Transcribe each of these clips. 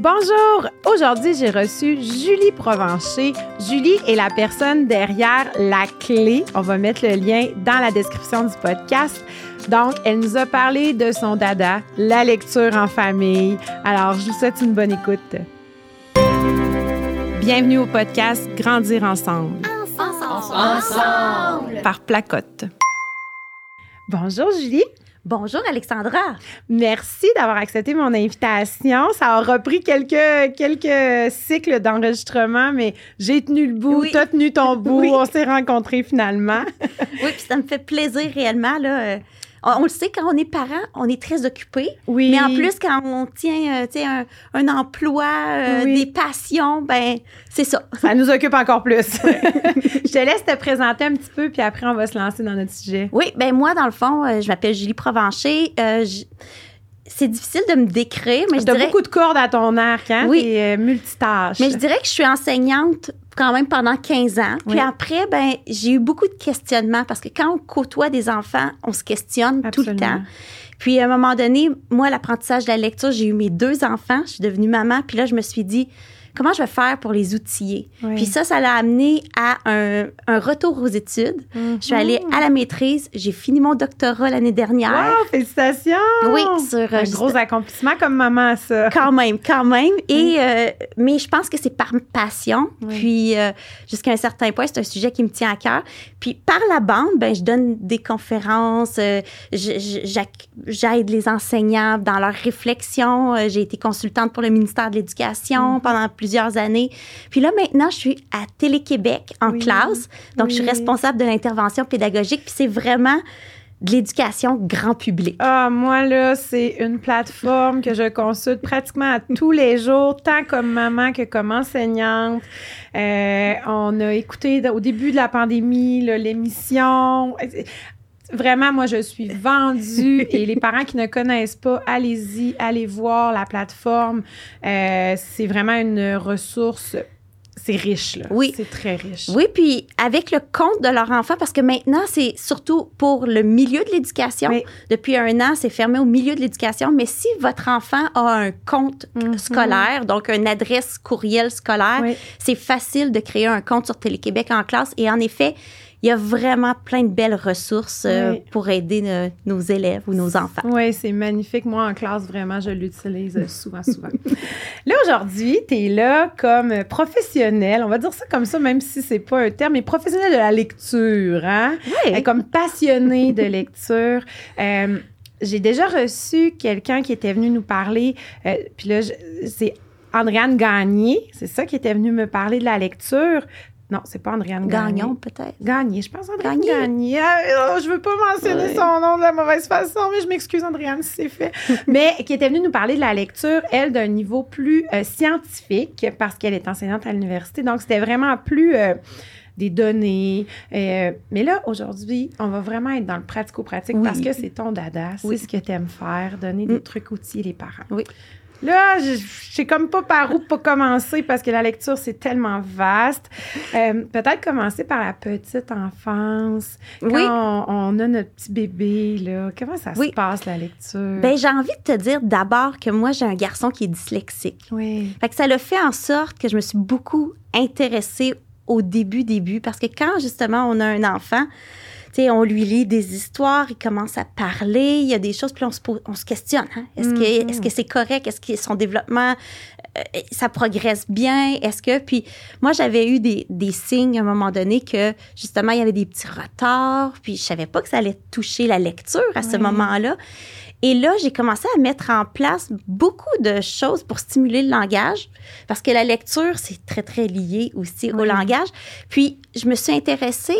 Bonjour! Aujourd'hui, j'ai reçu Julie Provencher. Julie est la personne derrière la clé. On va mettre le lien dans la description du podcast. Donc, elle nous a parlé de son dada, la lecture en famille. Alors, je vous souhaite une bonne écoute. Bienvenue au podcast Grandir ensemble. Ensemble. Ensemble. Par Placotte. Bonjour Julie. Bonjour Alexandra. Merci d'avoir accepté mon invitation. Ça a repris quelques, quelques cycles d'enregistrement, mais j'ai tenu le bout, Oui. tu as tenu ton bout, Oui. on s'est rencontrés finalement. Oui, puis ça me fait plaisir réellement. Là, euh, on, on le sait, quand on est parent, on est très occupé. Oui. Mais en plus, quand on tient euh, un, un emploi, euh, Oui. des passions, ben c'est ça. Ça nous occupe encore plus. je te laisse te présenter un petit peu, puis après, on va se lancer dans notre sujet. Oui, ben moi, dans le fond, euh, je m'appelle Julie Provencher. Euh, je- c'est difficile de me décrire, mais je dirais... beaucoup de cordes à ton arc, hein? Oui. T'es, euh, multitâche. Mais je dirais que je suis enseignante quand même pendant 15 ans. Puis Oui. après, ben, j'ai eu beaucoup de questionnements parce que quand on côtoie des enfants, on se questionne tout le temps. Puis à un moment donné, moi, l'apprentissage de la lecture, j'ai eu mes deux enfants, je suis devenue maman, puis là, je me suis dit, comment je vais faire pour les outiller? Oui. Puis ça, ça l'a amené à un, un retour aux études. Je suis allée à la maîtrise, j'ai fini mon doctorat l'année dernière. Wow, félicitations! Oui, sur, euh, Un juste- gros accomplissement comme maman, ça. Quand même, quand même. Et, euh, mais je pense que c'est par passion. Oui. Puis, euh, jusqu'à un certain point, c'est un sujet qui me tient à cœur. Puis, par la bande, ben, je donne des conférences, euh, j'aide les enseignants dans leur réflexion. Euh, J'ai été consultante pour le ministère de l'Éducation pendant plusieurs années. Puis là, maintenant, je suis à Télé-Québec en Oui. classe. Donc, je suis responsable de l'intervention pédagogique. Puis, c'est vraiment de l'éducation grand public. Ah, moi, là, c'est une plateforme que je consulte pratiquement à tous les jours, tant comme maman que comme enseignante. Euh, on a écouté au début de la pandémie l'émission. Vraiment, moi, je suis vendue et les parents qui ne connaissent pas, allez-y, allez voir la plateforme. Euh, c'est vraiment une ressource. C'est riche, là. Oui. C'est très riche. Oui, puis avec le compte de leur enfant, parce que maintenant, c'est surtout pour le milieu de l'éducation. Oui. Depuis un an, c'est fermé au milieu de l'éducation. Mais si votre enfant a un compte Mhm. scolaire, donc une adresse courriel scolaire, Oui. c'est facile de créer un compte sur Télé-Québec en classe. Et en effet, il y a vraiment plein de belles ressources euh, Oui. pour aider euh, nos élèves ou nos enfants. Oui, c'est magnifique. Moi, en classe, vraiment, je l'utilise euh, souvent, souvent. là, aujourd'hui, tu es là comme professionnel, on va dire ça comme ça, même si c'est pas un terme, mais professionnel de la lecture, hein? Oui. Comme passionné de lecture. Euh, j'ai déjà reçu quelqu'un qui était venu nous parler, euh, puis là, c'est Andréane Gagné, c'est ça qui était venu me parler de la lecture. Non, c'est pas Andréane Gagné. Gagnons peut-être. Gagné, je pense Andréane Gagné. Gagné. Ah, oh, je veux pas mentionner son nom de la mauvaise façon, mais je m'excuse Andréane si c'est fait. mais qui était venue nous parler de la lecture, elle, d'un niveau plus euh, scientifique, parce qu'elle est enseignante à l'université. Donc, c'était vraiment plus euh, des données. Euh, mais là, aujourd'hui, on va vraiment être dans le pratico-pratique Oui. parce que c'est ton dada, c'est Oui. ce que tu aimes faire, donner des Mm. trucs outils les parents. Oui. Là, je sais comme pas par où pas commencer parce que la lecture, c'est tellement vaste. Euh, Peut-être commencer par la petite enfance. Quand Oui. on, on a notre petit bébé, là, comment ça Oui. se passe, la lecture? Ben, j'ai envie de te dire d'abord que moi, j'ai un garçon qui est dyslexique. oui. Fait que ça l'a fait en sorte que je me suis beaucoup intéressée au début, début, parce que quand justement on a un enfant, on lui lit des histoires, il commence à parler, il y a des choses, puis on se, pose- on se questionne. hein. Est-ce que Mhm. est-ce que c'est correct? Est-ce que son développement, euh, ça progresse bien? Est-ce que... Puis moi, j'avais eu des, des signes à un moment donné que justement, il y avait des petits retards, puis je savais pas que ça allait toucher la lecture à ce moment-là. Et là, j'ai commencé à mettre en place beaucoup de choses pour stimuler le langage, parce que la lecture, c'est très, très lié aussi au langage. Puis, je me suis intéressée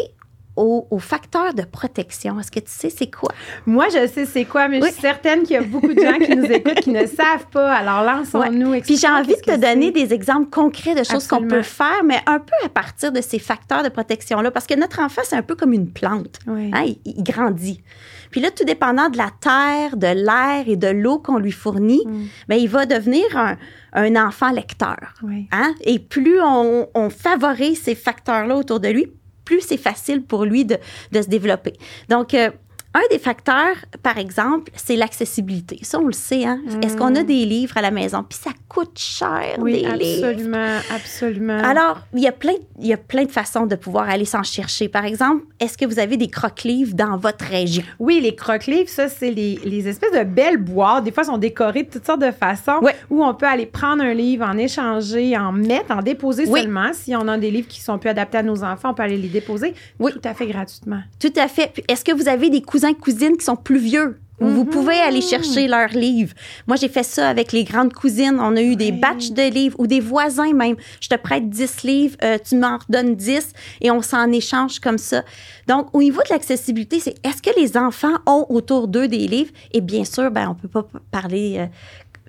aux, aux facteurs de protection. Est-ce que tu sais c'est quoi? Moi, je sais c'est quoi, mais Oui. je suis certaine qu'il y a beaucoup de gens qui nous écoutent qui ne savent pas. Alors, lançons-nous. Puis j'ai envie de te donner des exemples concrets de choses qu'on peut faire, mais un peu à partir de ces facteurs de protection-là. Parce que notre enfant, c'est un peu comme une plante. Oui. Hein, il, il grandit. Puis là, tout dépendant de la terre, de l'air et de l'eau qu'on lui fournit, Mm. ben, il va devenir un, un enfant lecteur. Oui. Hein? Et plus on, on favorise ces facteurs-là autour de lui, plus c'est facile pour lui de, de se développer. Donc, euh, un des facteurs, par exemple, c'est l'accessibilité. Ça, on le sait. Hein? Est-ce qu'on a des livres à la maison? Puis ça coûte cher, Oui, des livres. absolument, absolument. Alors, il y, a plein, il y a plein de façons de pouvoir aller s'en chercher. Par exemple, est-ce que vous avez des croque-livres dans votre région? Oui, les croque-livres, ça, c'est les, les espèces de belles boîtes. Des fois, elles sont décorées de toutes sortes de façons Ouais. où on peut aller prendre un livre, en échanger, en mettre, en déposer Oui. seulement. Si on a des livres qui sont plus adaptés à nos enfants, on peut aller les déposer Oui. tout à fait gratuitement. Tout à fait. Est-ce que vous avez des cousins, cousines qui sont plus vieux? Où vous Mhm. pouvez aller chercher leurs livres. Moi, j'ai fait ça avec les grandes cousines. On a eu des batchs de livres ou des voisins même. Je te prête 10 livres, euh, tu m'en redonnes 10 et on s'en échange comme ça. Donc, au niveau de l'accessibilité, c'est est-ce que les enfants ont autour d'eux des livres? Et bien sûr, ben, on peut pas parler euh,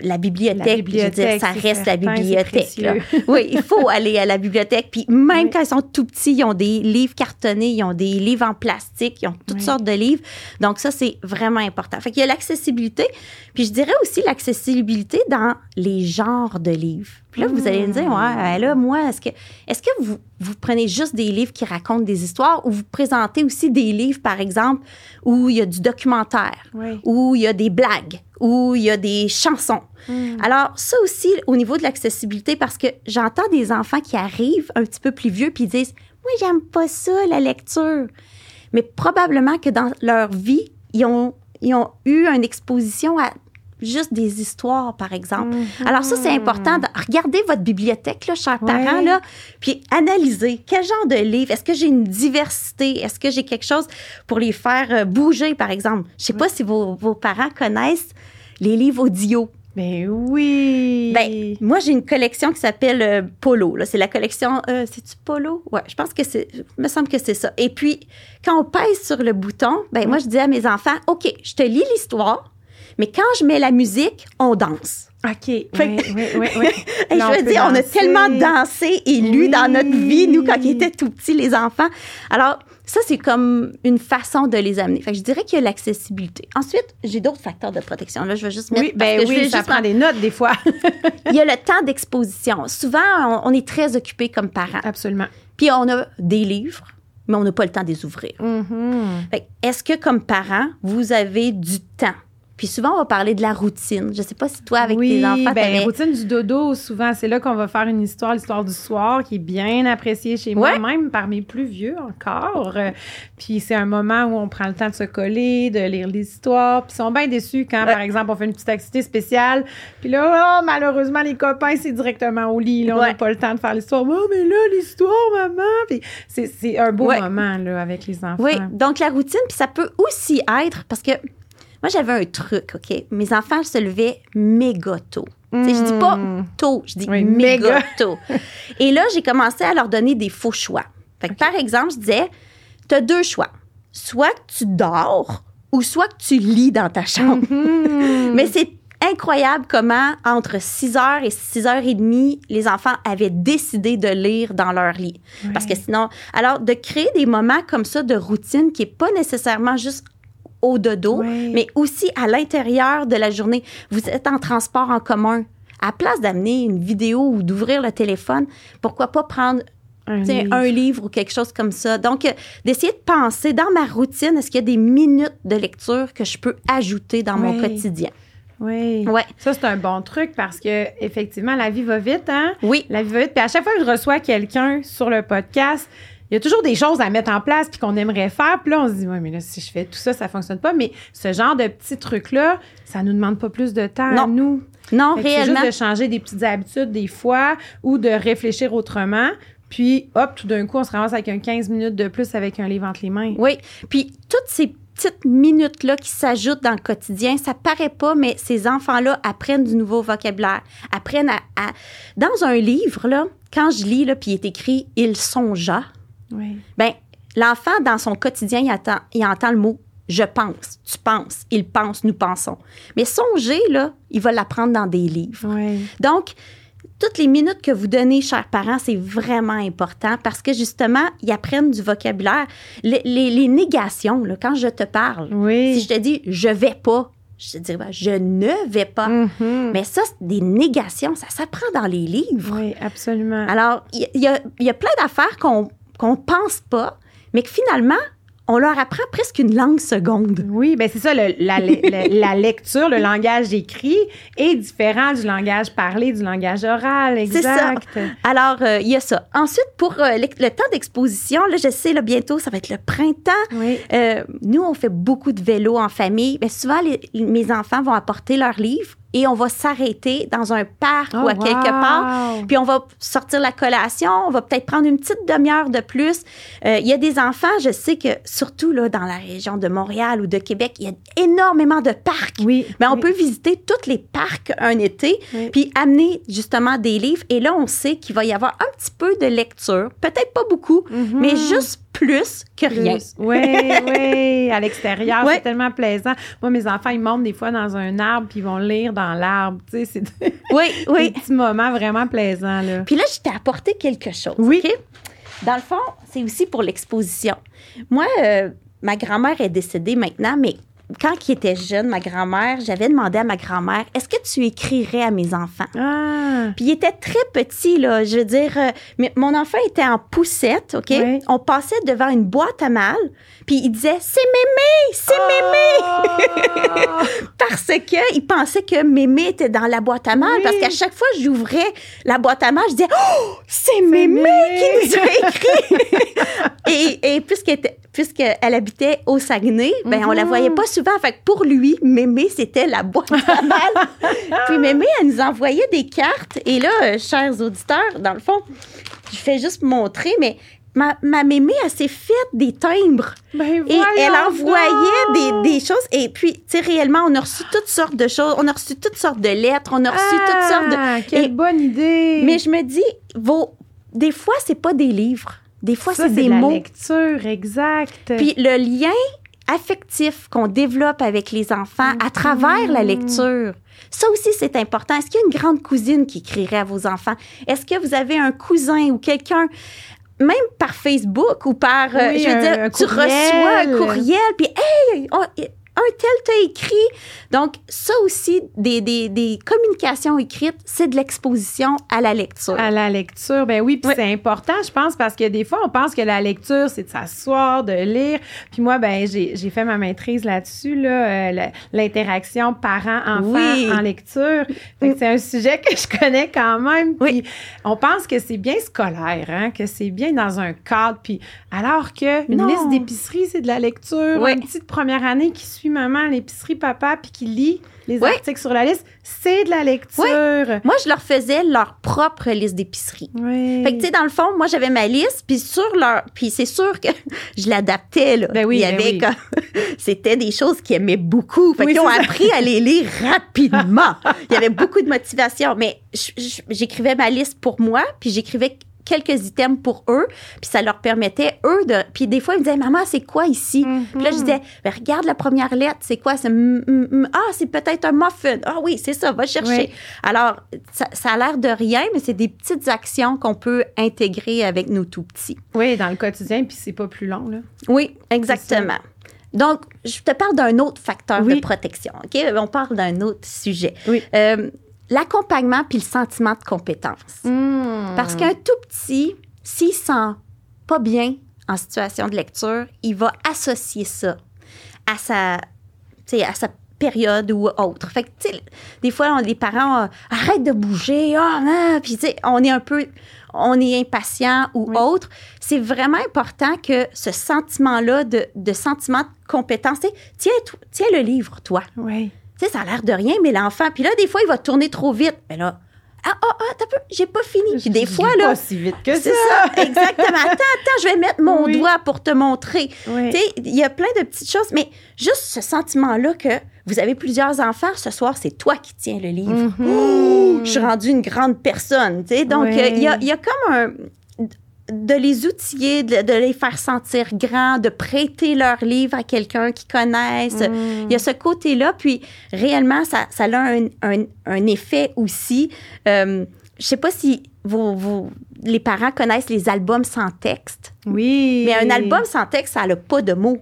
la bibliothèque. La je veux dire, bibliothèque, ça reste certain, la bibliothèque. là. oui, il faut aller à la bibliothèque. Puis même Oui. quand ils sont tout petits, ils ont des livres cartonnés, ils ont des livres en plastique, ils ont toutes Oui. sortes de livres. Donc ça, c'est vraiment important. Fait qu'il y a l'accessibilité. Puis je dirais aussi l'accessibilité dans les genres de livres. Puis là, vous allez me dire, ouais, là, moi, est-ce que, est-ce que vous, vous prenez juste des livres qui racontent des histoires ou vous présentez aussi des livres, par exemple, où il y a du documentaire, Oui. où il y a des blagues, où il y a des chansons. Mm. Alors, ça aussi, au niveau de l'accessibilité, parce que j'entends des enfants qui arrivent un petit peu plus vieux puis disent Moi, j'aime pas ça, la lecture. Mais probablement que dans leur vie, ils ont, ils ont eu une exposition à juste des histoires, par exemple. Mhm. Alors, ça, c'est important. de regarder votre bibliothèque, là, chers Ouais. parents, là, puis analyser quel genre de livre. Est-ce que j'ai une diversité? Est-ce que j'ai quelque chose pour les faire euh, bouger, par exemple? Je sais pas si vos, vos parents connaissent les livres audio. Ben oui. Ben, moi, j'ai une collection qui s'appelle euh, Polo. Là. C'est la collection. Euh, C'est-tu Polo? Ouais, je pense que c'est. Me semble que c'est ça. Et puis, quand on pèse sur le bouton, ben, moi, je dis à mes enfants OK, je te lis l'histoire, mais quand je mets la musique, on danse. OK. Oui, Fait oui, que- oui, oui. Et Là, je veux dire, on a tellement dansé et lu Oui. dans notre vie, nous, quand ils étaient tout petits, les enfants. Alors, ça, c'est comme une façon de les amener. Fait que je dirais qu'il y a l'accessibilité. Ensuite, j'ai d'autres facteurs de protection. Là, je vais juste mettre. Oui, parce ben que je oui, vais ça prend des notes des fois. Il y a le temps d'exposition. Souvent, on, on est très occupé comme parents. Absolument. Puis on a des livres, mais on n'a pas le temps de les ouvrir. Mhm. Que Est-ce que comme parent, vous avez du temps? Puis souvent, on va parler de la routine. Je sais pas si toi, avec oui, tes enfants, ben, t'avais- routine du dodo, souvent, c'est là qu'on va faire une histoire, l'histoire du soir, qui est bien appréciée chez moi, même par mes plus vieux encore. Euh, Puis c'est un moment où on prend le temps de se coller, de lire l'histoire. Puis ils sont bien déçus quand, Ouais. par exemple, on fait une petite activité spéciale. Puis là, oh, malheureusement, les copains, c'est directement au lit. Là, on n'a Ouais. pas le temps de faire l'histoire. Oh, mais là, l'histoire, maman. Puis c'est c'est un beau moment là, avec les enfants. Oui, donc la routine, puis ça peut aussi être, parce que moi, j'avais un truc, OK? Mes enfants se levaient méga tôt. Sais, Je dis pas Mm. tôt, je dis Oui, méga méga. tôt. Et là, j'ai commencé à leur donner des faux choix. Fait que, Par exemple, je disais, tu as deux choix. Soit que tu dors ou soit que tu lis dans ta chambre. Mhm. Mais c'est incroyable comment, entre 6 heures et 6 heures et demie, les enfants avaient décidé de lire dans leur lit. Parce que sinon, alors, de créer des moments comme ça de routine qui n'est pas nécessairement juste au dodo, Oui. mais aussi à l'intérieur de la journée. Vous êtes en transport en commun. À la place d'amener une vidéo ou d'ouvrir le téléphone, pourquoi pas prendre Un livre. un livre ou quelque chose comme ça. Donc, euh, d'essayer de penser dans ma routine, est-ce qu'il y a des minutes de lecture que je peux ajouter dans mon quotidien? Oui. Ouais. Ça, c'est un bon truc parce que effectivement, la vie va vite, hein? Oui. La vie va vite. Puis à chaque fois que je reçois quelqu'un sur le podcast, il y a toujours des choses à mettre en place puis qu'on aimerait faire. Puis là, on se dit, ouais, mais là, si je fais tout ça, ça fonctionne pas. Mais ce genre de petits trucs-là, ça nous demande pas plus de temps Non. à nous. Non, Fait que C'est réellement. juste de changer des petites habitudes des fois ou de réfléchir autrement. Puis, hop, tout d'un coup, on se ramasse avec un 15 minutes de plus avec un livre entre les mains. Oui. Puis toutes ces petites minutes-là qui s'ajoutent dans le quotidien, ça paraît pas, mais ces enfants-là apprennent du nouveau vocabulaire, apprennent à, à- Dans un livre, là, quand je lis, là, puis il est écrit « il songea Oui. », ben l'enfant, dans son quotidien, il, attend- il entend le mot « je pense »,« tu penses »,« il pense »,« nous pensons ». Mais songer, là, il va l'apprendre dans des livres. Oui. Donc, toutes les minutes que vous donnez, chers parents, c'est vraiment important parce que justement, ils apprennent du vocabulaire. Les, les- les négations, là, quand je te parle, Oui. si je te dis je vais pas, je te dis ben, je ne vais pas. Mhm. Mais ça, c'est des négations, ça s'apprend dans les livres. Oui, absolument. Alors, il y, a- il y a plein d'affaires qu'on qu'on pense pas, mais que finalement, on leur apprend presque une langue seconde. Oui, ben c'est ça, le- la, le- la lecture, le langage écrit est différent du langage parlé, du langage oral, C'est ça. exact. Alors, euh, il y a ça. Ensuite, pour euh, le, le temps d'exposition, là, je sais, là, bientôt, ça va être le printemps. Oui. Euh, nous, on fait beaucoup de vélo en famille. Ben, souvent, les- mes enfants vont apporter leurs livres et on va s'arrêter dans un parc Oh, ou à quelque part. Puis on va sortir la collation, on va peut-être prendre une petite demi-heure de plus. Euh, Il y a des enfants, je sais que surtout là, dans la région de Montréal ou de Québec, il y a énormément de parcs. Oui. Mais on oui. peut visiter tous les parcs un été, Oui. puis amener justement des livres. Et là, on sait qu'il va y avoir un petit peu de lecture, peut-être pas beaucoup, Mhm. mais juste plus que rien. Oui, oui, à l'extérieur, Ouais. c'est tellement plaisant. Moi, mes enfants, ils montent des fois dans un arbre puis ils vont lire dans l'arbre. Tu sais, c'est des Oui, oui. petits moments vraiment plaisants, là. Puis là, je t'ai apporté quelque chose. Oui. Dans le fond, c'est aussi pour l'exposition. Moi, euh, ma grand-mère est décédée maintenant, mais quand il était jeune, ma grand-mère, j'avais demandé à ma grand-mère, est-ce que tu écrirais à mes enfants? Ah, Puis il était très petit, là. Je veux dire, euh, mais mon enfant était en poussette, OK? Oui. On passait devant une boîte à mal, puis il disait, c'est mémé, c'est mémé! mémé! Parce que il pensait que mémé était dans la boîte à mal, Oui. parce qu'à chaque fois que j'ouvrais la boîte à mal, je disais, oh, c'est mémé Mémé. qui nous a écrit! et et puisqu'elle était- puisqu'elle habitait au Saguenay, ben, on la Mhm. voyait pas souvent. Fait que pour lui, mémé, c'était la boîte à mal. Puis mémé, elle nous envoyait des cartes. Et là, euh, chers auditeurs, dans le fond, je fais juste montrer, mais ma, ma mémé, elle s'est faite des timbres. Ben, Et elle envoyait des, des choses. Et puis, tu sais, réellement, on a reçu toutes sortes de choses. On a reçu toutes sortes de lettres. On a reçu toutes sortes de. Ah, quelle Et- bonne idée! Mais je me dis, vos... des fois, c'est pas des livres. Des fois, c'est des de la mots. lecture, exact. Puis le lien affectif qu'on développe avec les enfants à travers la lecture. Ça aussi, c'est important. Est-ce qu'il y a une grande cousine qui écrirait à vos enfants? Est-ce que vous avez un cousin ou quelqu'un, même par Facebook ou par, euh, Oui, je veux dire, tu reçois un courriel, puis hey, oh, un tel t'a écrit. Donc, ça aussi, des, des, des communications écrites, c'est de l'exposition à la lecture. À la lecture, ben oui, puis Oui. c'est important, je pense, parce que des fois, on pense que la lecture, c'est de s'asseoir, de lire. Puis moi, ben j'ai fait ma maîtrise là-dessus, là, euh, l'interaction parent-enfant Oui. en lecture. C'est un sujet que je connais quand même. Puis on pense que c'est bien scolaire, hein, que c'est bien dans un cadre. Puis alors que une Non. liste d'épicerie, c'est de la lecture. Oui. Un petit de première année qui suit maman à l'épicerie, papa, puis qui lit les Oui. articles sur la liste, c'est de la lecture. Moi, je leur faisais leur propre liste d'épicerie. Oui. Fait que, tu sais, dans le fond, moi, j'avais ma liste, puis sur leur. Puis c'est sûr que je l'adaptais, là. Ben oui, Il y ben avait oui. comme- C'était des choses qu'ils aimaient beaucoup. Fait qu'ils ont ça. appris à les lire rapidement. Il y avait beaucoup de motivation. Mais j'écrivais ma liste pour moi, puis j'écrivais quelques items pour eux, puis ça leur permettait, eux, de... Puis des fois, ils me disaient, « Maman, c'est quoi ici? Puis là, je disais, Ben, regarde la première lettre, c'est quoi? C'est ah, c'est peut-être un muffin. Ah oui, c'est ça, va chercher. Oui. Alors, ça, ça a l'air de rien, mais c'est des petites actions qu'on peut intégrer avec nos tout petits. Oui, dans le quotidien, puis c'est pas plus long, là. Oui, exactement. Donc, je te parle d'un autre facteur de protection. OK? On parle d'un autre sujet. Oui. Euh, L'accompagnement puis le sentiment de compétence. Parce qu'un tout petit, s'il sent pas bien en situation de lecture, il va associer ça à sa, à sa période ou autre. Fait que, des fois, on, les parents, euh, arrête de bouger, ah, ah, puis on est un peu, on est impatient ou Oui. autre. C'est vraiment important que ce sentiment-là de, de sentiment de compétence, tiens, tiens le livre, toi. Oui. Tu sais, ça a l'air de rien, mais l'enfant, puis là, des fois, il va tourner trop vite. Mais là, ah, ah, ah, t'as peu, j'ai pas fini. Puis des Je fois, là, Pas si vite que c'est ça. ça, exactement. Attends, attends, je vais mettre mon Oui. doigt pour te montrer. Oui. Tu sais, il y a plein de petites choses, mais juste ce sentiment-là que vous avez plusieurs enfants, ce soir, c'est toi qui tiens le livre. Mhm. Oh, je suis rendue une grande personne, tu sais. Donc, Oui. euh, il y, a, il y a comme un de les outiller, de, de les faire sentir grands, de prêter leur livre à quelqu'un qui connaisse. Mm. Il y a ce côté-là, puis réellement, ça, ça a un, un- un effet aussi. Euh, je sais pas si vos, vos, les parents connaissent les albums sans texte. Oui. Mais un album sans texte, ça n'a pas de mots.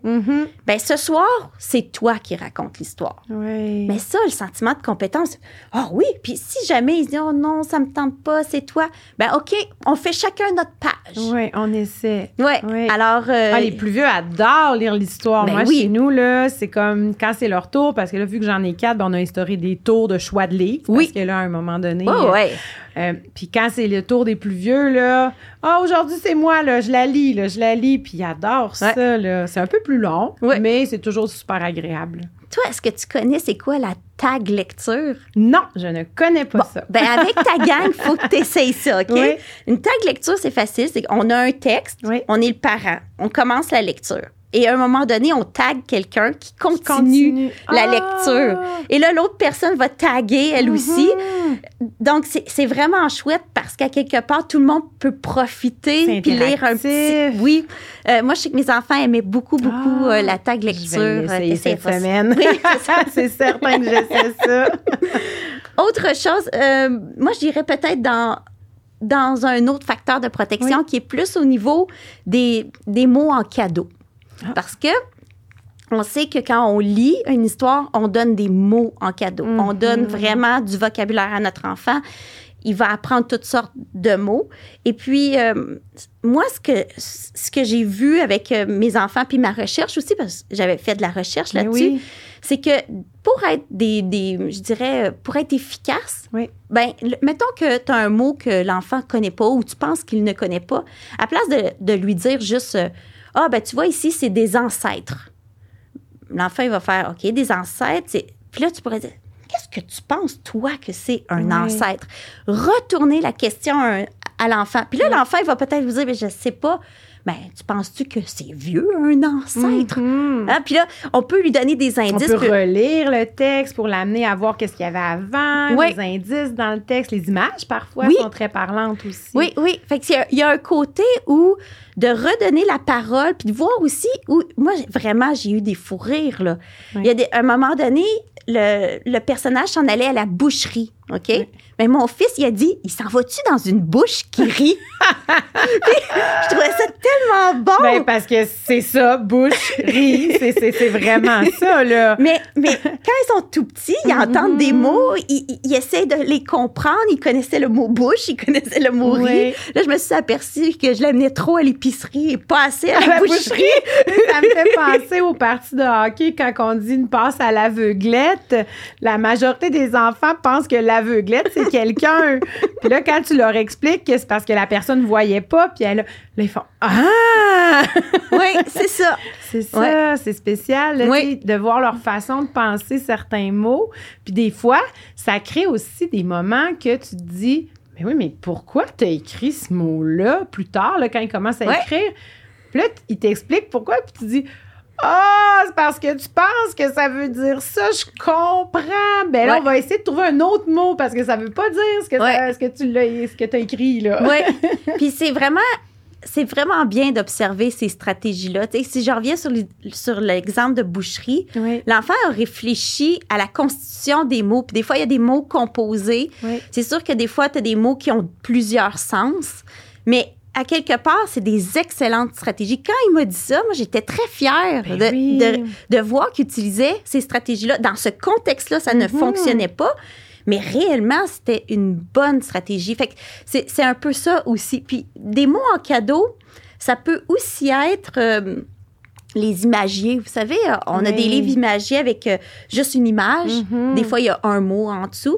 Ben, ce soir, c'est toi qui racontes l'histoire. Oui. Mais ça, le sentiment de compétence, ah oui, puis si jamais ils disent, oh non, ça me tente pas, c'est toi, ben OK, on fait chacun notre page. Oui, on essaie. Ouais. Oui. Alors, euh, Ah, les plus vieux adorent lire l'histoire. Ben Moi, oui. chez nous, là, c'est comme quand c'est leur tour, parce que là, vu que j'en ai quatre, ben, on a instauré des tours de choix de livres. Oui. Parce que là, à un moment donné. euh, ouais. euh, puis quand c'est le tour des plus vieux, là, ah, aujourd'hui, c'est moi, là, je la lis, là, je la lis, puis ils adorent ça, là. C'est un peu plus long, Ouais. mais c'est toujours super agréable. Toi, est-ce que tu connais c'est quoi la tag lecture? Non, je ne connais pas ça. Ben, avec ta gang, il faut que tu essayes ça, OK? Oui. Une tag lecture, c'est facile. C'est qu'on a un texte, Oui. on est le parent, on commence la lecture. Et à un moment donné, on tag quelqu'un qui continue, Continue. la Ah! lecture. Et là, l'autre personne va taguer elle aussi. Mhm. Donc, c'est vraiment chouette parce qu'à quelque part, tout le monde peut profiter puis lire un petit. Oui. Euh, moi, je sais que mes enfants aimaient beaucoup, beaucoup Ah, euh, la tag Je lecture. vais l'essayer euh, cette semaine. Oui, c'est certain que j'essaie ça. Autre chose, euh, moi, je dirais peut-être dans, dans un autre facteur de protection qui est plus au niveau des, des mots en cadeau. Ah. Parce que on sait que quand on lit une histoire, on donne des mots en cadeau. On Mhm. donne vraiment du vocabulaire à notre enfant. Il va apprendre toutes sortes de mots. Et puis, euh, moi, ce que, ce que j'ai vu avec euh, mes enfants, puis ma recherche aussi, parce que j'avais fait de la recherche là-dessus, oui. c'est que pour être des, des je dirais, pour être efficace, Oui. ben, mettons que tu as un mot que l'enfant connaît pas ou tu penses qu'il ne connaît pas, à place de, de lui dire juste euh, Ah, ben, tu vois, ici, c'est des ancêtres. L'enfant, il va faire OK, des ancêtres. c'est- Puis là, tu pourrais dire Qu'est-ce que tu penses, toi, que c'est un Oui. ancêtre? Retourner la question à, l'enfant. Puis là, l'enfant, il va peut-être vous dire Mais je sais pas. Ben, tu penses-tu que c'est vieux, un ancêtre? Mhm. Hein? Puis là, on peut lui donner des On indices. peut puis- relire le texte pour l'amener à voir qu'est-ce qu'il y avait avant, Oui. les indices dans le texte, les images parfois Oui. sont très parlantes aussi. Oui, oui. Fait qu'il y a- il y a un côté où de redonner la parole, puis de voir aussi où moi vraiment j'ai eu des fous rires là. Oui. Il y a des, un moment donné, le, le personnage s'en allait à la boucherie, ok? Mais mon fils il a dit, il s'en va-tu dans une bouche qui rit Je trouvais ça tellement bon. Ben, parce que c'est ça, bouche, rit, c'est- vraiment ça, là. Mais, mais quand ils sont tout petits, ils entendent des Mhm. mots, ils, ils- essaient de les comprendre. Ils connaissaient le mot bouche, ils connaissaient le mot Oui. Là, je me suis aperçue que je l'amenais trop à l'épicerie et pas assez à la, À la boucherie. ça me fait penser aux parties de hockey quand on dit une passe à l'aveuglette. La majorité des enfants pensent que l'aveuglette, c'est quelqu'un. Puis là, quand tu leur expliques que c'est parce que la personne ne voyait pas, puis elle, là, ils font Ah! Oui, c'est ça. C'est ça, c'est spécial, là, Oui. de voir leur façon de penser certains mots. Puis des fois, ça crée aussi des moments que tu te dis, mais oui, mais pourquoi tu as écrit ce mot-là plus tard, là, quand il commence à Ouais. écrire? Puis là, il t'explique pourquoi, puis tu dis, ah, c'est parce que tu penses que ça veut dire ça, je comprends. Ben là, Ouais. on va essayer de trouver un autre mot parce que ça veut pas dire ce que, ça- ce que tu l'as, ce que as écrit, là. Oui. Puis c'est vraiment. C'est vraiment bien d'observer ces stratégies-là. Si je reviens sur sur l'exemple de boucherie, Oui. l'enfant a réfléchi à la constitution des mots. Puis des fois, il y a des mots composés. Oui. C'est sûr que des fois, tu as des mots qui ont plusieurs sens, mais à quelque part, c'est des excellentes stratégies. Quand il m'a dit ça, moi, j'étais très fière Ben de, oui. de, de voir qu'il utilisait ces stratégies-là. Dans ce contexte-là, ça ne Mhm. fonctionnait pas, mais réellement, c'était une bonne stratégie. Fait que c'est un peu ça aussi. Puis des mots en cadeau, ça peut aussi être... euh, les imagiers, vous savez, euh, on a des livres imagiers avec euh, juste une image. Mhm. Des fois, il y a un mot en dessous.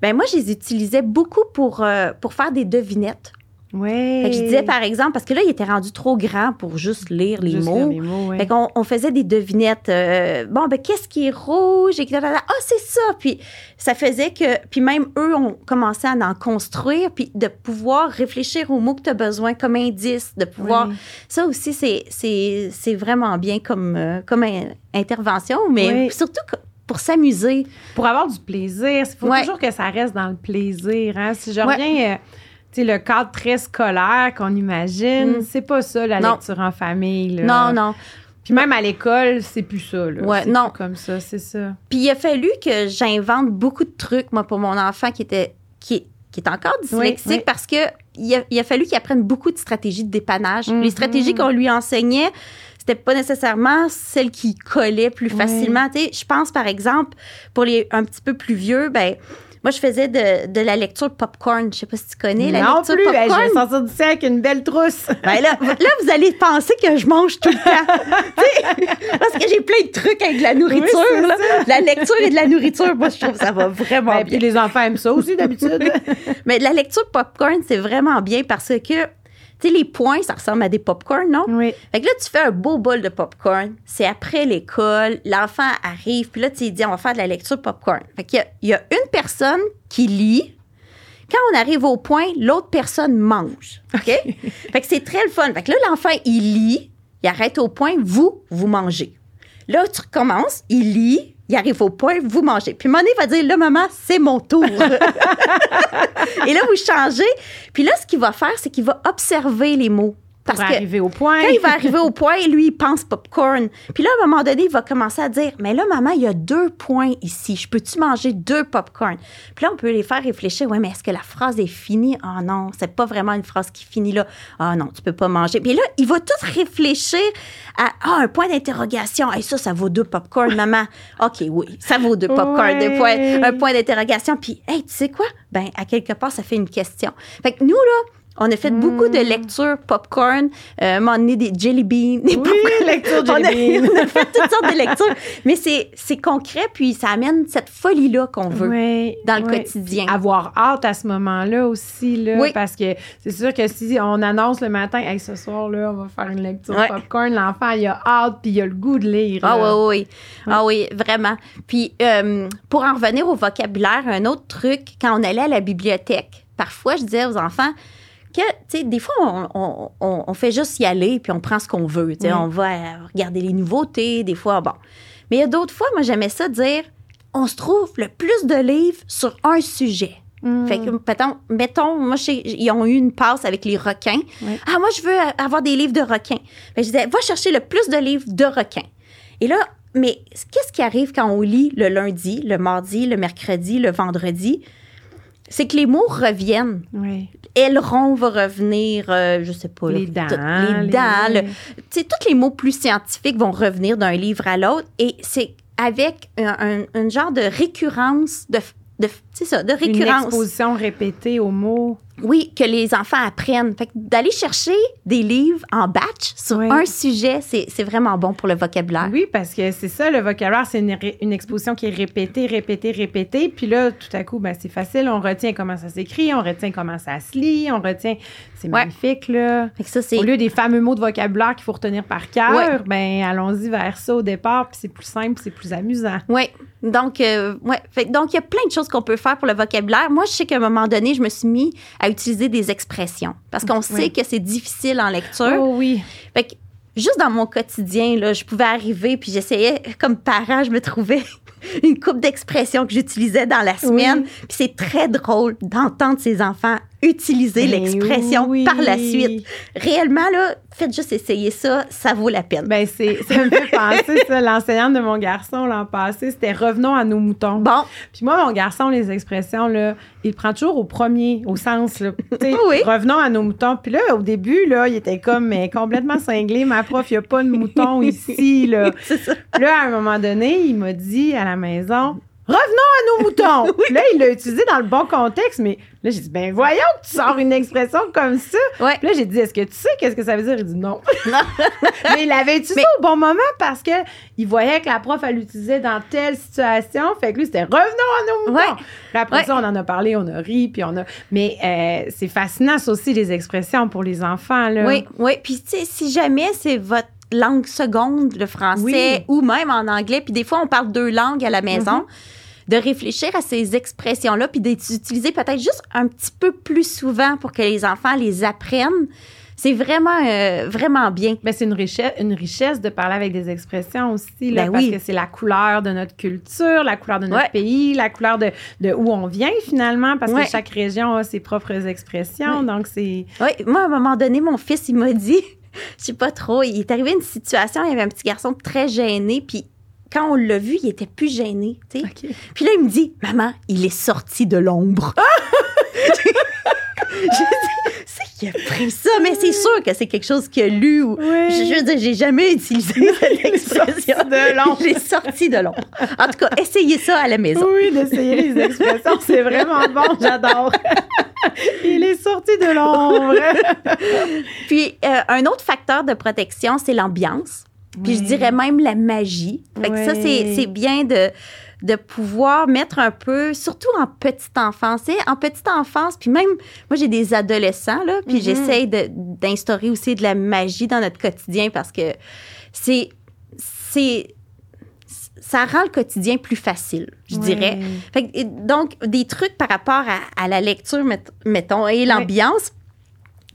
Ben moi, je les utilisais beaucoup pour, euh, pour faire des devinettes. Fait que je disais, par exemple, parce que là, il était rendu trop grand pour juste lire les Juste mots. lire les mots, oui. Fait qu'on on faisait des devinettes. euh, bon, ben, qu'est-ce qui est rouge? Et ah, c'est ça. Puis ça faisait que. Puis même eux ont commencé à en construire, puis de pouvoir réfléchir aux mots que tu as besoin comme indice, de pouvoir. Ça aussi, c'est- c'est c'est vraiment bien comme, euh, comme in- intervention, mais surtout pour s'amuser. pour avoir du plaisir, il faut Ouais. toujours que ça reste dans le plaisir. Hein? Si je Ouais. reviens, euh, sais, le cadre très scolaire qu'on imagine, Mm. c'est pas ça, la Non. lecture en famille. là. Non, non. Puis même à l'école, c'est plus ça. Là. Ouais, C'est non. plus comme ça, c'est ça. Puis il a fallu que j'invente beaucoup de trucs, moi, pour mon enfant qui était. qui qui est encore dyslexique Oui, oui. parce que il a, il a fallu qu'il apprenne beaucoup de stratégies de dépannage. Mhm. Les stratégies qu'on lui enseignait, c'était pas nécessairement celles qui collaient plus Oui. facilement. Tu sais, je pense, par exemple, pour les un petit peu plus vieux, ben moi, je faisais de, de la lecture popcorn. Je sais pas si tu connais la non lecture plus, hey, popcorn. je vais sortir d'ici avec une belle trousse. Ben là, là, vous allez penser que je mange tout le temps. Parce que j'ai plein de trucs avec de la nourriture. là. La lecture et de la nourriture, moi, je trouve que ça va vraiment Ben, bien. puis les enfants aiment ça aussi d'habitude. Mais la lecture popcorn, c'est vraiment bien parce que, tu sais, les points, ça ressemble à des popcorn, non? oui. Fait que là, tu fais un beau bol de popcorn. C'est après l'école. L'enfant arrive. Puis là, tu dis, on va faire de la lecture popcorn. Fait qu'il y a, il y a une personne qui lit. Quand on arrive au point, l'autre personne mange. OK? fait que c'est très le fun. Fait que là, l'enfant, il lit. Il arrête au point. Vous, vous mangez. Là, tu recommences. Il lit. Il arrive au point. Vous mangez. Puis Monet va dire, là, maman, c'est mon tour. Et là, vous changez. Puis là, ce qu'il va faire, c'est qu'il va observer les mots. Parce Pour que arriver au point. quand il va arriver au point, lui, il pense popcorn. Puis là, à un moment donné, il va commencer à dire Mais là, maman, il y a deux points ici. Je peux-tu manger deux popcorn? Puis là, on peut les faire réfléchir Ouais, mais est-ce que la phrase est finie? Ah non, c'est pas vraiment une phrase qui finit là. Ah non, tu peux pas manger. Puis là, il va tout réfléchir à Ah, un point d'interrogation. Hey, ça, ça vaut deux popcorn, maman. OK, oui, ça vaut deux popcorn. Ouais. Deux points, un point d'interrogation. Puis, hey, tu sais quoi? Ben, à quelque part, ça fait une question. Fait que nous, là, on a fait beaucoup de lectures popcorn, euh, moment donné, des jelly beans, des Oui, popcorn. lecture on, a, jelly bean. on a fait toutes sortes de lectures. Mais c'est, concret, puis ça amène cette folie-là qu'on veut. Oui, dans le oui. quotidien. Puis Avoir hâte à ce moment-là aussi, là, Oui. parce que c'est sûr que si on annonce le matin, hey, ce soir, là, on va faire une lecture popcorn, l'enfant, il a hâte, puis il a le goût de lire. Ah là. oui, oui. Ah oui, vraiment. Puis, euh, pour en revenir au vocabulaire, un autre truc, quand on allait à la bibliothèque, parfois, je disais aux enfants que, tu sais, des fois, on, on- on- on fait juste y aller, puis on prend ce qu'on veut. Tu sais, Oui. on va euh, regarder les nouveautés, des fois, bon. Mais il y a d'autres fois, moi, j'aimais ça dire, on se trouve le plus de livres sur un sujet. Mm. Fait que, mettons, mettons, moi, ils ont eu une passe avec les requins. Oui. Ah, moi, je veux avoir des livres de requins. Fait que je disais, va chercher le plus de livres de requins. Et là, mais qu'est-ce qui arrive quand on lit le lundi, le mardi, le mercredi, le vendredi? C'est que les mots reviennent. Oui. Aileron va revenir, euh, je sais pas. Les dents. tout- les dents. le- tu sais, tous les mots plus scientifiques vont revenir d'un livre à l'autre. Et c'est avec un, un- un genre de récurrence, de, de, c'est ça, de Une récurrence. exposition répétée aux mots. Oui, que les enfants apprennent. Fait que d'aller chercher des livres en batch sur Oui. un sujet, c'est vraiment bon pour le vocabulaire. Oui, parce que c'est ça, le vocabulaire, c'est une, une exposition qui est répétée, répétée, répétée. Puis là, tout à coup, ben, c'est facile. On retient comment ça s'écrit, on retient comment ça se lit, on retient. C'est Ouais. magnifique, là. Fait que ça, c'est Au lieu des fameux mots de vocabulaire qu'il faut retenir par cœur, Ouais. ben allons-y vers ça au départ, puis c'est plus simple, c'est plus amusant. Oui. Donc, euh, ouais. Fait donc, il y a plein de choses qu'on peut faire pour le vocabulaire. Moi, je sais qu'à un moment donné, je me suis mis à utiliser des expressions parce qu'on sait Oui. que c'est difficile en lecture. Oh oui. Fait que juste dans mon quotidien, là, je pouvais arriver puis j'essayais, comme parent, je me trouvais une coupe d'expressions que j'utilisais dans la semaine. Puis c'est très drôle d'entendre ces enfants utiliser Ben l'expression oui. par la suite. Réellement, là, faites juste essayer ça, ça vaut la peine. Ben, c'est, ça me fait penser, ça, l'enseignante de mon garçon l'an passé, c'était revenons à nos moutons. Bon, Puis moi, mon garçon, les expressions, là, il prend toujours au premier, au sens, là. Oui. revenons à nos moutons. Puis là, au début, là, il était comme, mais complètement cinglé. Ma prof, il n'y a pas de mouton ici, là. c'est ça. Puis là, à un moment donné, il m'a dit à la maison, revenons à nos moutons. Là, il l'a utilisé dans le bon contexte, mais là, j'ai dit, ben voyons que tu sors une expression comme ça. Ouais. Puis là, j'ai dit, est-ce que tu sais qu'est-ce que ça veut dire? Il dit non. Mais il l'avait utilisé au bon moment parce que il voyait que la prof, elle l'utilisait dans telle situation. Fait que lui, c'était revenons à nos moutons. Ouais. Puis après Ouais. ça, on en a parlé, on a ri, puis on a. Mais euh, c'est fascinant, ça aussi, les expressions pour les enfants, là. Oui, oui. Puis, tu sais, si jamais c'est votre langue seconde, le français, Oui. ou même en anglais, puis des fois, on parle deux langues à la maison, de réfléchir à ces expressions-là, puis d'utiliser peut-être juste un petit peu plus souvent pour que les enfants les apprennent, c'est vraiment, euh, vraiment bien. Ben, c'est une richesse, une richesse de parler avec des expressions aussi, là, Ben parce oui. que c'est la couleur de notre culture, la couleur de notre Ouais. pays, la couleur de, de où on vient finalement, parce Ouais. que chaque région a ses propres expressions. Ouais. Donc, c'est. Oui, moi, à un moment donné, mon fils, il m'a dit, je sais pas trop, il est arrivé une situation, il y avait un petit garçon très gêné, puis quand on l'a vu, il était plus gêné, tu sais. OK. Puis là, il me dit, maman, il est sorti de l'ombre. J'ai dit, c'est qui a pris ça, mais c'est sûr que c'est quelque chose qu'il a lu. Ou, Oui. je, veux dire, j'ai jamais utilisé cette expression. de l'ombre. Il est sorti de l'ombre. En tout cas, essayez ça à la maison. Oui, d'essayer les expressions, c'est vraiment bon, j'adore. Il est sorti de l'ombre. Puis, euh, un autre facteur de protection, c'est l'ambiance. Puis, je dirais même la magie. Fait que ça, c'est bien de, de pouvoir mettre un peu, surtout en petite enfance. Sais, en petite enfance, puis même, moi, j'ai des adolescents, là, puis Mhm. j'essaye de- d'instaurer aussi de la magie dans notre quotidien parce que c'est. c'est ça rend le quotidien plus facile, je Oui. dirais. Fait que, et donc, des trucs par rapport à, à la lecture, met- mettons, et l'ambiance.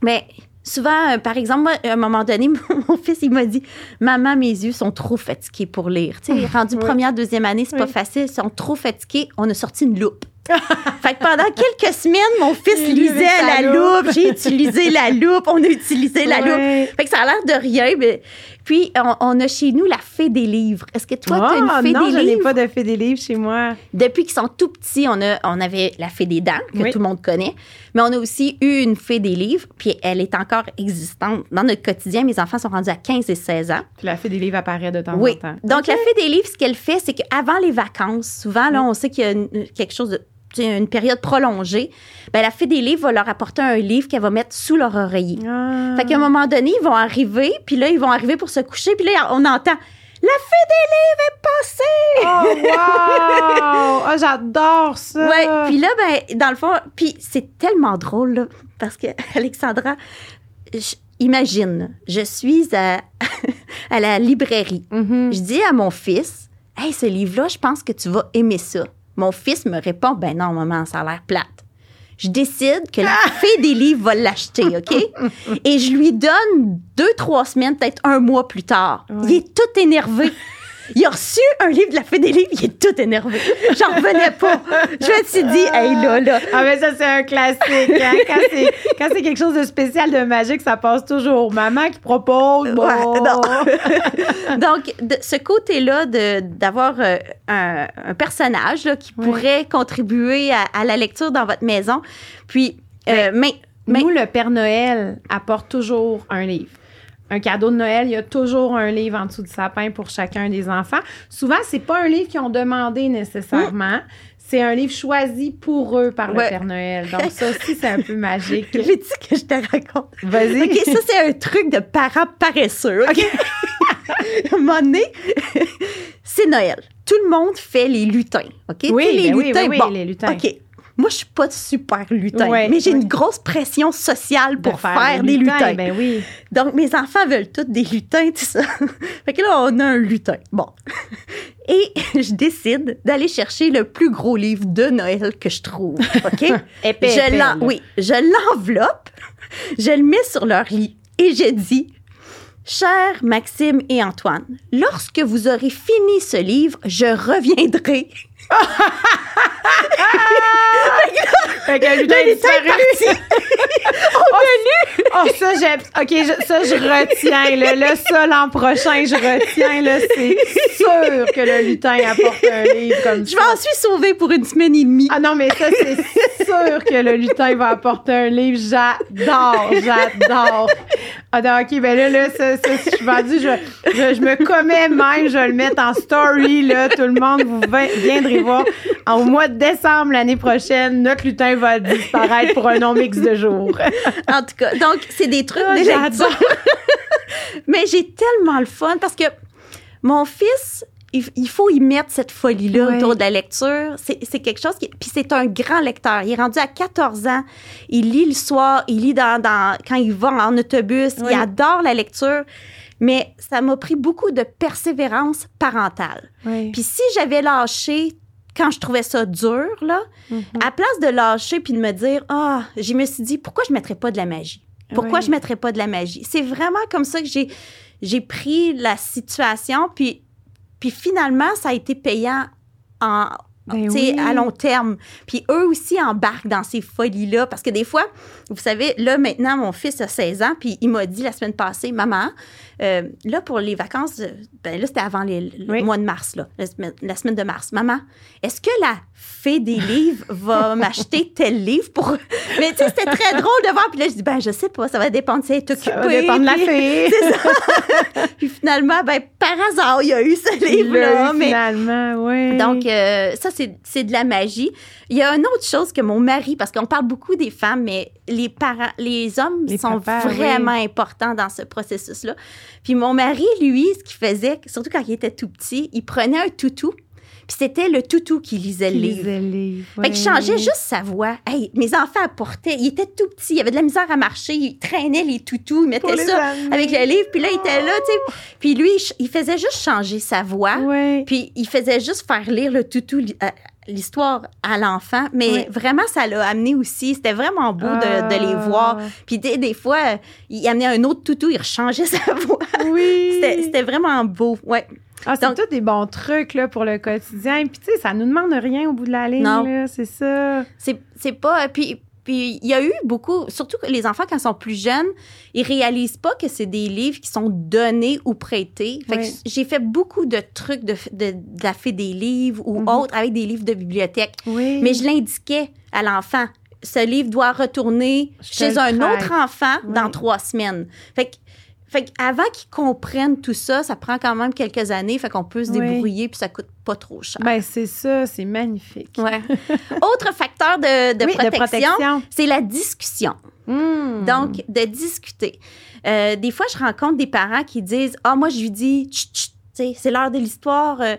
Mais souvent, euh, par exemple, moi, à un moment donné, mon fils, il m'a dit Maman, mes yeux sont trop fatigués pour lire. Tu sais, rendu Oui. première, deuxième année, c'est pas facile, ils sont trop fatigués. On a sorti une loupe. fait que pendant quelques semaines, mon fils Il lisait à la loupe. loupe. J'ai utilisé la loupe. On a utilisé la loupe. Fait que ça a l'air de rien, mais. Puis, on, on a chez nous la fée des livres. Est-ce que toi, tu as Ah, une fée non, des je n'ai livres? pas de fait des livres chez moi. Depuis qu'ils sont tout petits, on, a, on avait la fée des dents, que Oui. tout le monde connaît. Mais on a aussi eu une fée des livres, puis elle est encore existante. Dans notre quotidien, mes enfants sont rendus à 15 et 16 ans. Puis la fait des livres apparaît de temps Oui. en temps. Donc, la fée des livres, ce qu'elle fait, c'est qu'avant les vacances, souvent, là, on sait qu'il y a une- quelque chose de une période prolongée, ben, la fée des livres va leur apporter un livre qu'elle va mettre sous leur oreiller. Ah. Fait qu'à un moment donné, ils vont arriver, puis là, ils vont arriver pour se coucher, puis là, on entend « La fée des livres est passée! Oh, wow! Ah, j'adore ça! Ouais, puis là, ben, dans le fond, puis c'est tellement drôle, là, parce que Alexandra, je- imagine, je suis à, à la librairie. Mhm. Je dis à mon fils, Hey, ce livre-là, je pense que tu vas aimer ça. Mon fils me répond, Ben non, maman, ça a l'air plate. Je décide que la fée des livres va l'acheter, OK? Et je lui donne deux, trois semaines, peut-être un mois plus tard. Ouais. Il est tout énervé. Il a reçu un livre de la fée des livres, il est tout énervé. J'en revenais pas. Je me suis dit, hey là, là. Ah, mais ça, c'est un classique. Hein? Quand c'est quelque chose de spécial, de magique, ça passe toujours. Maman qui propose. Bon. Ouais, non. Donc, de ce côté-là, d'avoir euh, un, un personnage là, qui Oui. pourrait contribuer à, à la lecture dans votre maison. Puis, euh, mais, mais Nous, le Père Noël apporte toujours un livre. Un cadeau de Noël, il y a toujours un livre en dessous du sapin pour chacun des enfants. Souvent, c'est pas un livre qu'ils ont demandé nécessairement. C'est un livre choisi pour eux par le. Père Noël. Donc, ça aussi, c'est un peu magique. j'ai dit que je te raconte. Vas-y. OK, ça, c'est un truc de parents paresseux. OK? c'est Noël. Tout le monde fait les lutins. OK? Oui, les ben lutins. oui, oui, bon, les lutins. OK. Moi, je suis pas super lutin, Ouais, mais j'ai ouais. une grosse pression sociale De pour faire, des lutins. Ben oui. Donc, mes enfants veulent tous des lutins, tout ça. fait que là, on a un lutin. Bon. Et je décide d'aller chercher le plus gros livre de Noël que je trouve. OK? Épais, je épais, oui, je l'enveloppe, je le mets sur leur lit et je dis Chers Maxime et Antoine, lorsque vous aurez fini ce livre, je reviendrai. Fait que le lutin Le est lutin est disparu. Oh, ça, j'aime. OK, je- ça, je retiens. Là, Là, ça, l'an prochain, je retiens. Là, c'est sûr que le lutin apporte un livre comme Je m'en suis sauvée pour une semaine et demie. Ah non, mais ça, c'est sûr que le lutin va apporter un livre. J'adore, j'adore. Ah non, OK, ben là, là, ça, ça, je suis vendue, je, je, je me commets même, je vais le mettre en story, là. Tout le monde, vous vi- viendrez voir. Au mois de décembre l'année prochaine, notre lutin va disparaître pour un non mix de jours. En tout cas, donc, c'est des trucs Ah, lecture. Mais j'ai tellement le fun parce que mon fils, il, il faut y mettre cette folie-là autour de la lecture. C'est quelque chose qui. Puis c'est un grand lecteur. Il est rendu à 14 ans. Il lit le soir, il lit dans, dans- quand il va en autobus. Oui. Il adore la lecture. Mais ça m'a pris beaucoup de persévérance parentale. Oui. Puis si j'avais lâché quand je trouvais ça dur, là, à place de lâcher puis de me dire, ah, je me suis dit, pourquoi je ne mettrais pas de la magie? Pourquoi je ne mettrais pas de la magie? C'est vraiment comme ça que j'ai, j'ai pris la situation, puis, puis finalement, ça a été payant en, Ben oui. à long terme. Puis eux aussi embarquent dans ces folies-là. Parce que des fois, vous savez, là, maintenant, mon fils a 16 ans, puis il m'a dit la semaine passée, maman, euh, là, pour les vacances, euh, ben là, c'était avant les- le Oui. mois de mars, là, la, semaine, la semaine de mars. Maman, est-ce que la fée des livres va m'acheter tel livre pour. Mais tu sais, c'était très drôle de voir. Puis là, je dis, ben, je sais pas, ça va dépendre si elle est occupée. Ça va dépendre de la puis- fée. C'est ça. puis finalement, ben, par hasard, il y a eu ce livre-là. Mais finalement, oui. donc, euh, ça, c'est c'est de la magie. Il y a une autre chose que mon mari, parce qu'on parle beaucoup des femmes, mais les parents, les hommes Les sont papas, vraiment importants dans ce processus-là. Puis mon mari, lui, ce qu'il faisait, surtout quand il était tout petit, il prenait un toutou, puis c'était le toutou qui lisait le Qui livre. lisait le livre. Fait qu'il changeait juste sa voix. Hey, mes enfants apportaient, il était tout petit, il avait de la misère à marcher, il traînait les toutous, il les ça avec le livre, puis là, il était là, tu sais. Puis lui, il faisait juste changer sa voix. Puis il faisait juste faire lire le toutou à- l'histoire à l'enfant, mais Oui. vraiment ça l'a amené aussi. C'était vraiment beau de, de les Ah. voir. Puis des, des fois, il amenait un autre toutou, il rechangeait sa voix. Oui. C'était vraiment beau. Ouais. Ah, c'est tous des bons trucs là, pour le quotidien. Puis, tu sais, ça nous demande rien au bout de la ligne. Non. C'est ça. C'est c'est pas. Puis. Puis il y a eu beaucoup, surtout que les enfants quand ils sont plus jeunes, ils réalisent pas que c'est des livres qui sont donnés ou prêtés. Fait Oui. que j'ai fait beaucoup de trucs de, de, de la fée des livres ou Mhm. autres avec des livres de bibliothèque. Oui. Mais je l'indiquais à l'enfant. Ce livre doit retourner Je chez un prête. autre enfant Oui. dans trois semaines. Fait que, fait que avant qu'ils comprennent tout ça, ça prend quand même quelques années. Fait qu'on peut se Oui. débrouiller puis ça coûte pas trop cher. Ben, c'est ça. C'est magnifique. Ouais. Autre facteur de, de Oui, protection, protection. c'est la discussion. Hmm. Donc, de discuter. Euh, des fois, je rencontre des parents qui disent Ah, moi, je lui dis, c'est l'heure de l'histoire. Euh,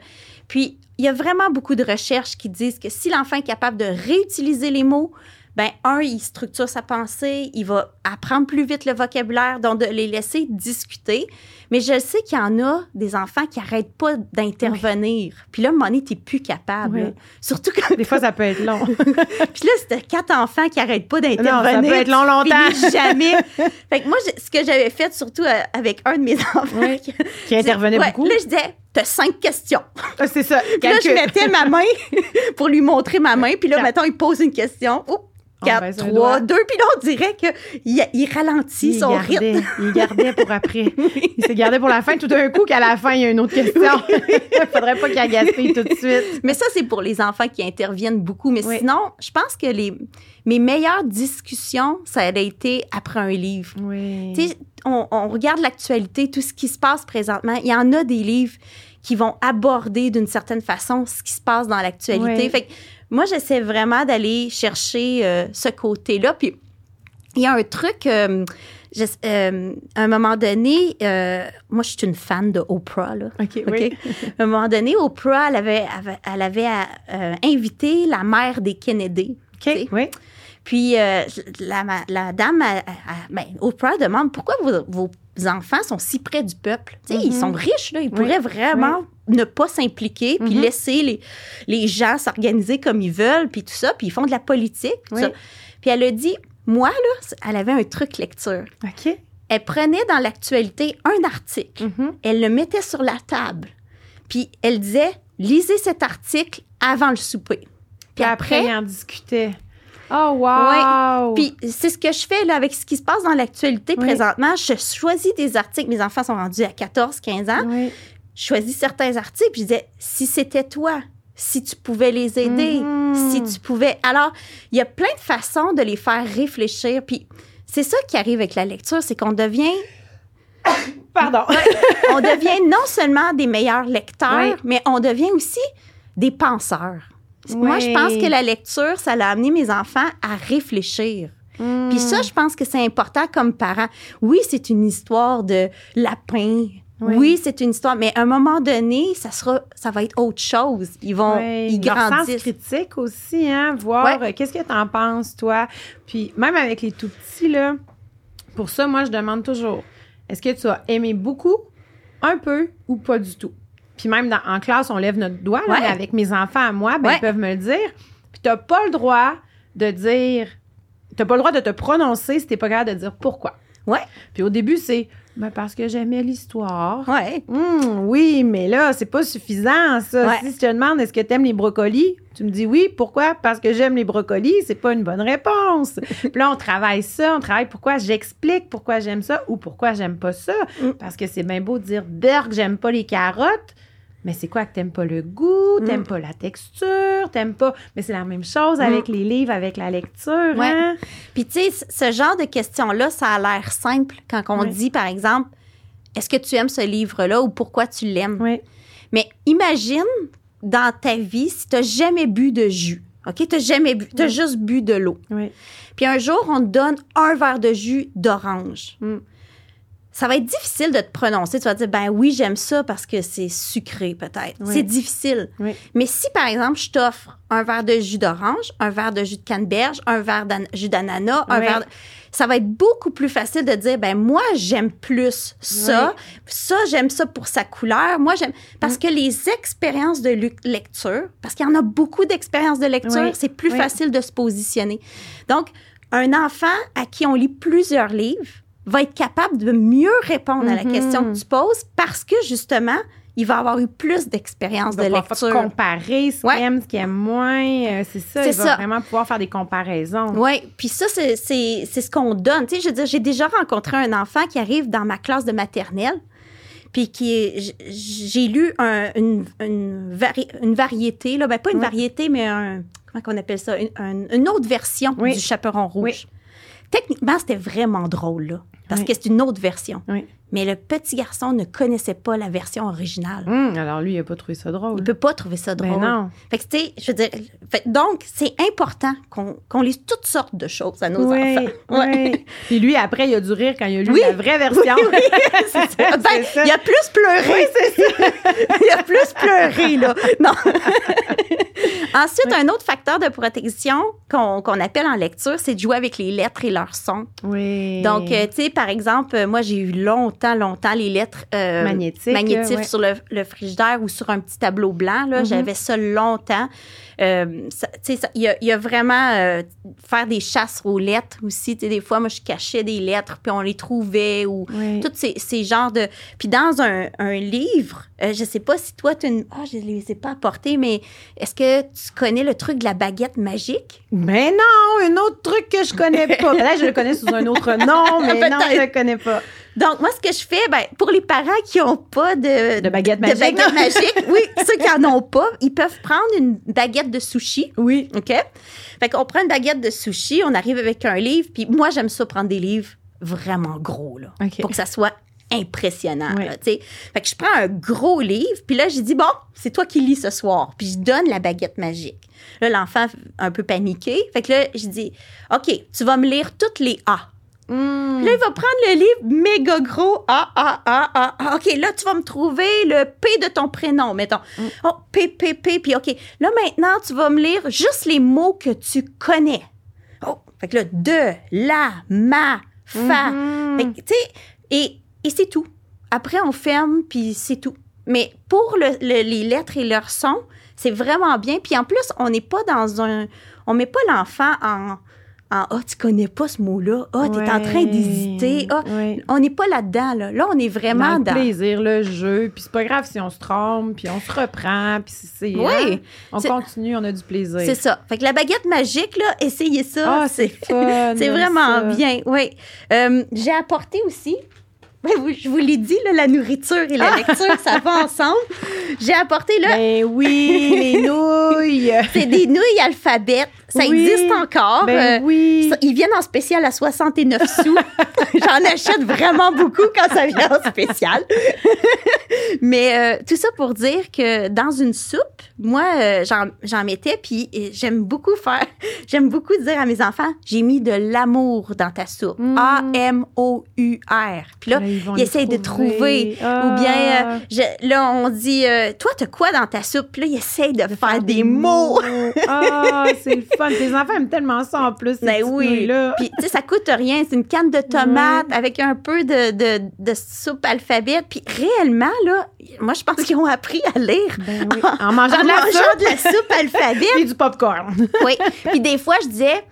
Puis, il y a vraiment beaucoup de recherches qui disent que si l'enfant est capable de réutiliser les mots, ben un, il structure sa pensée, il va apprendre plus vite le vocabulaire, donc de les laisser discuter. Mais je sais qu'il y en a des enfants qui n'arrêtent pas d'intervenir. Puis là, à un moment donné, t'es plus capable. Oui. Surtout quand... Des fois, ça peut être long. Puis là, c'était quatre enfants qui n'arrêtent pas d'intervenir. ça peut être long, Tu longtemps. jamais. fait que moi, ce que j'avais fait, surtout euh, avec un de mes enfants, Oui. Qui intervenait Ouais, beaucoup. Là, je disais, t'as cinq questions. Ah, c'est ça. Puis là, je mettais ma main pour lui montrer ma main. Puis là, mettons, il pose une question. On 4, baisse un 3, doigt. 2. Puis là, on dirait qu'il il ralentit Il son gardait, rythme. il gardait pour après. Il s'est gardé pour la fin. Tout d'un coup, qu'à la fin, il y a une autre question. Il faudrait pas qu'il gaspille tout de suite. Mais ça, c'est pour les enfants qui interviennent beaucoup. Mais Oui. sinon, je pense que les, mes meilleures discussions, ça a été après un livre. Oui. On, on regarde l'actualité, tout ce qui se passe présentement. Il y en a des livres qui vont aborder d'une certaine façon ce qui se passe dans l'actualité. Oui. Fait que moi, j'essaie vraiment d'aller chercher euh, ce côté-là. Puis il y a un truc. euh, je- euh, à un moment donné, moi, je suis une fan de Oprah. Là. OK, oui. À un moment donné, Oprah, elle avait, elle avait invité la mère des Kennedy. tu sais. OK, oui. Puis la, dame, elle- elle- elle- ben, Oprah demande pourquoi vos, vos enfants sont si près du peuple. Ils Mhm. sont riches, là. Ils Oui, pourraient vraiment ne pas s'impliquer, puis Mhm. laisser les, les gens s'organiser comme ils veulent, puis tout ça, puis ils font de la politique. tout Oui. ça. Puis elle a dit, moi, là, elle avait un truc lecture. OK. Elle prenait dans l'actualité un article, Mhm. elle le mettait sur la table, puis elle disait, lisez cet article avant le souper. Puis après, il en discutait. Oh, wow! Puis c'est ce que je fais là, avec ce qui se passe dans l'actualité Oui. présentement. Je choisis des articles. Mes enfants sont rendus à 14, 15 ans. Oui. Je choisis certains articles. Puis je disais, si c'était toi, si tu pouvais les aider, Mhm. si tu pouvais. Alors, il y a plein de façons de les faire réfléchir. Puis c'est ça qui arrive avec la lecture, c'est qu'on devient, Pardon. on devient non seulement des meilleurs lecteurs, Oui. mais on devient aussi des penseurs. Moi, je Oui. pense que la lecture, ça l'a amené mes enfants à réfléchir. Hmm. Puis ça, je pense que c'est important comme parent. Oui, c'est une histoire de lapin. Oui. Oui, c'est une histoire, mais à un moment donné, ça sera, ça va être autre chose. Ils vont, Ouais, ils grandissent. critique aussi, hein, voir euh, qu'est-ce que tu en penses, toi? Puis même avec les tout petits, là, pour ça, moi, je demande toujours, est-ce que tu as aimé beaucoup, un peu ou pas du tout? Puis même dans- en classe, on lève notre doigt, là, Ouais. mais avec mes enfants à moi, ben, Ouais. ils peuvent me le dire. Puis tu n'as pas le droit de dire, tu n'as pas le droit de te prononcer si tu n'es pas capable de dire pourquoi. Ouais. Puis au début, c'est Ben, parce que j'aimais l'histoire. Ouais. Hum, oui, mais là, c'est pas suffisant, ça. Ouais. Si je te demande est-ce que tu aimes les brocolis, tu me dis oui. Pourquoi? Parce que j'aime les brocolis. C'est pas une bonne réponse. Puis là, on travaille ça. On travaille pourquoi j'explique pourquoi j'aime ça ou pourquoi j'aime pas ça. Mm. Parce que c'est bien beau de dire berg, j'aime pas les carottes. Mais c'est quoi que t'aimes pas? Le goût, t'aimes Mm. pas la texture, t'aimes pas? Mais c'est la même chose avec les livres, avec la lecture. Ouais. hein? Puis, tu sais, ce genre de questions-là, ça a l'air simple quand on dit, par exemple, est-ce que tu aimes ce livre-là ou pourquoi tu l'aimes? Oui. Mais imagine dans ta vie si tu n'as jamais bu de jus. OK? Tu n'as jamais bu, tu as Ouais. juste bu de l'eau. Puis un jour, on te donne un verre de jus d'orange. Mm. Ça va être difficile de te prononcer. Tu vas dire, ben oui, j'aime ça parce que c'est sucré, peut-être. Oui. C'est difficile. Oui. Mais si, par exemple, je t'offre un verre de jus d'orange, un verre de jus de canneberge, un verre de jus d'ananas, un Oui. verre de- Ça va être beaucoup plus facile de dire, ben moi, j'aime plus ça. Ça, j'aime ça pour sa couleur. Moi, j'aime... Parce Mm. que les expériences de lecture, parce qu'il y en a beaucoup d'expériences de lecture, c'est plus facile de se positionner. Donc, un enfant à qui on lit plusieurs livres va être capable de mieux répondre à la Mhm. question que tu poses parce que, justement, il va avoir eu plus d'expériences Il de lecture. comparer ce Ouais. qu'il aime, ce qu'il aime moins. euh, c'est ça. C'est il va ça. vraiment pouvoir faire des comparaisons. Oui, puis ça, c'est- c'est c'est ce qu'on donne. Tu sais, je veux dire, j'ai déjà rencontré un enfant qui arrive dans ma classe de maternelle, puis qui j'ai lu un- une, une, vari- une variété, là, ben pas une Oui. variété, mais un, comment qu'on appelle ça, une, un- une autre version Oui. du chaperon rouge. Oui. Techniquement, c'était vraiment drôle, là, parce Oui. que c'est une autre version. Oui. Mais le petit garçon ne connaissait pas la version originale. Hum, alors lui, il n'a pas trouvé ça drôle. Il peut pas trouver ça Ben drôle. non. Fait que, tu sais, je veux dire, fait- donc, c'est important qu'on qu'on lise toutes sortes de choses à nos Oui, enfants. Ouais. oui. Puis lui, après, il a dû rire quand il a lu Oui. la vraie version. c'est ça. Ben, C'est ça. il a plus pleuré. il a plus pleuré, là. Non. Ensuite, un autre facteur de protection qu'on qu'on appelle en lecture, c'est de jouer avec les lettres et leurs sons. Oui. Donc, euh, tu sais, par exemple, euh, moi, j'ai eu longtemps, longtemps les lettres euh, Magnétiques, magnétiques ouais. sur le, le frigidaire ou sur un petit tableau blanc. là. Mhm. J'avais ça longtemps. Euh, il y, a- il y a vraiment euh, faire des chasses aux lettres aussi. Des fois, moi, je cachais des lettres, puis on les trouvait ou Oui. tous ces, ces genres de... Puis dans un, un livre, euh, je sais pas si toi, tu... une- Ah, je ne les ai pas apportés, mais est-ce que tu connais le truc de la baguette magique? Mais non, un autre truc que je connais pas. Là, je le connais sous un autre nom, mais non. Je le connais pas. Donc, moi, ce que je fais, ben, pour les parents qui n'ont pas de, De baguette de magique. baguette magique, oui, ceux qui n'en ont pas, ils peuvent prendre une baguette de sushi. Oui. OK? Fait qu'on prend une baguette de sushi, on arrive avec un livre, puis moi, j'aime ça prendre des livres vraiment gros, là, OK. pour que ça soit impressionnant, Oui. là, tu sais. Fait que je prends un gros livre, puis là, j'ai dit, bon, c'est toi qui lis ce soir, puis je donne la baguette magique. Là, l'enfant, un peu paniqué, fait que là, je dis, OK, tu vas me lire toutes les A. Puis Là, il va prendre le livre méga gros. A, A, A, A, A. OK, là, tu vas me trouver le P de ton prénom, mettons. Oh, P, P, P. Puis, OK, là, maintenant, tu vas me lire juste les mots que tu connais. Oh, fait que là, de, la, ma, fa. Fait que, tu sais, et, et c'est tout. Après, on ferme, puis c'est tout. Mais pour le- le- les lettres et leurs sons, c'est vraiment bien. Puis en plus, on n'est pas dans un... On met pas l'enfant en... en « Ah, tu connais pas ce mot-là. Ah, t'es en train d'hésiter. Ah, on n'est pas là-dedans, là. Là, on est vraiment Dans le dans... plaisir, le jeu. Puis c'est pas grave si on se trompe, puis on se reprend, puis c'est... c'est- Oui. hein, On continue, on a du plaisir. C'est ça. Fait que la baguette magique, là, essayez ça. Ah, c'est fun. C'est vraiment ça. bien, oui. Euh, J'ai apporté aussi, ben, je vous l'ai dit, là, la nourriture et la lecture, ça va ensemble. J'ai apporté, là, Ben oui, les nouilles. c'est des nouilles alphabet. Ça Oui. existe encore. Ben Euh, oui. ils viennent en spécial à 69 sous. J'en achète vraiment beaucoup quand ça vient en spécial. Mais euh, tout ça pour dire que dans une soupe, moi, euh, j'en- mettais, puis j'aime beaucoup faire, j'aime beaucoup dire à mes enfants, j'ai mis de l'amour dans ta soupe. Mm. A-M-O-U-R. Puis là, ils essayent de trouver. Ah. Ou bien, euh, je- là, on dit, toi, t'as quoi dans ta soupe? Puis là, ils essayent de, faire, des mots. Ah, c'est le fun. Tes enfants aiment tellement ça en plus. Ben oui. nouilles-là. Puis, tu sais, ça coûte rien. C'est une canne de tomates avec un peu de, de, de soupe alphabet. Puis, réellement, là, moi, je pense qu'ils ont appris à lire Ben oui. En mangeant en de la mangeant soupe de la soupe alphabet. et du popcorn. oui. Puis, des fois, je disais,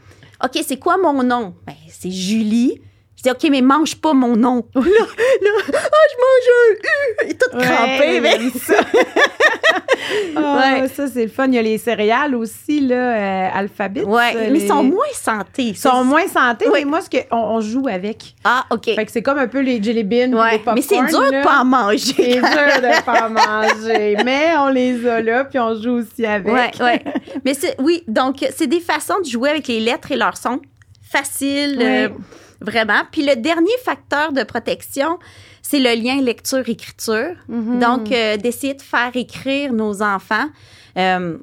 OK, c'est quoi mon nom? Ben, c'est Julie. Dis, OK, mais mange pas mon nom. là, là, ah, je mange un U. Il est tout crampé. Ouais, mais... j'aime ça. Ah, Ouais. Ça, c'est le fun. Il y a les céréales aussi, là, euh, alphabet. Ouais, ça, mais ils sont moins santé. Ils sont moins santé, Oui. mais moi, ce que, on, on joue avec. Ah, OK. Fait que c'est comme un peu les jelly beans ou Ouais. les popcorn. Mais c'est dur là. de pas en C'est manger. dur de pas en manger. Mais on les a là, puis on joue aussi avec. Ouais, ouais. Mais c'est, oui, donc, c'est des façons de jouer avec les lettres et leurs sons. Facile, euh. Vraiment. Puis le dernier facteur de protection, c'est le lien lecture-écriture. Mhm. Donc, euh, d'essayer de faire écrire nos enfants. Euh,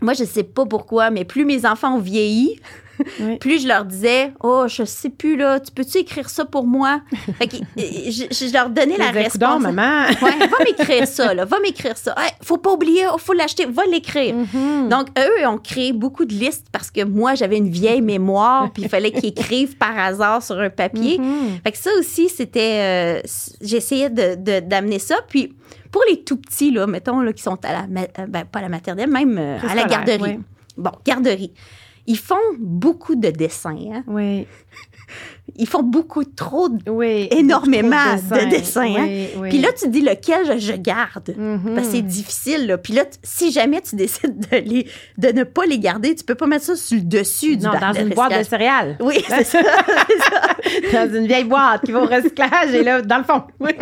moi, je sais pas pourquoi, mais plus mes enfants ont vieilli, Oui. plus je leur disais, oh, je sais plus là, tu peux-tu écrire ça pour moi Fait que, euh, je, je leur donnais la réponse. maman. Ouais, va m'écrire ça, là, va m'écrire ça. Hey, faut pas oublier, oh, faut l'acheter, va l'écrire. Mhm. Donc, eux ont créé beaucoup de listes parce que moi, j'avais une vieille mémoire, puis il fallait qu'ils écrivent par hasard sur un papier. Mhm. Fait que ça aussi, c'était. euh, J'essayais de- de- d'amener ça. Puis pour les tout petits, là, mettons, là, qui sont à la. euh, Ben, pas à la maternelle, même euh, à la garderie. Bon, garderie. Ils font beaucoup de dessins. hein. Oui, Ils font beaucoup trop oui. Énormément Beaucoup de dessins, hein. Oui, oui. Puis là, tu dis lequel je, garde. Mhm. Parce que c'est difficile, là. Puis là, t- si jamais tu décides de, les, de ne pas les garder, tu peux pas mettre ça sur le dessus du Non, dans de une boîte de céréales. Oui, c'est ça. c'est ça. dans une vieille boîte qui va au recyclage et là, dans le fond. Oui.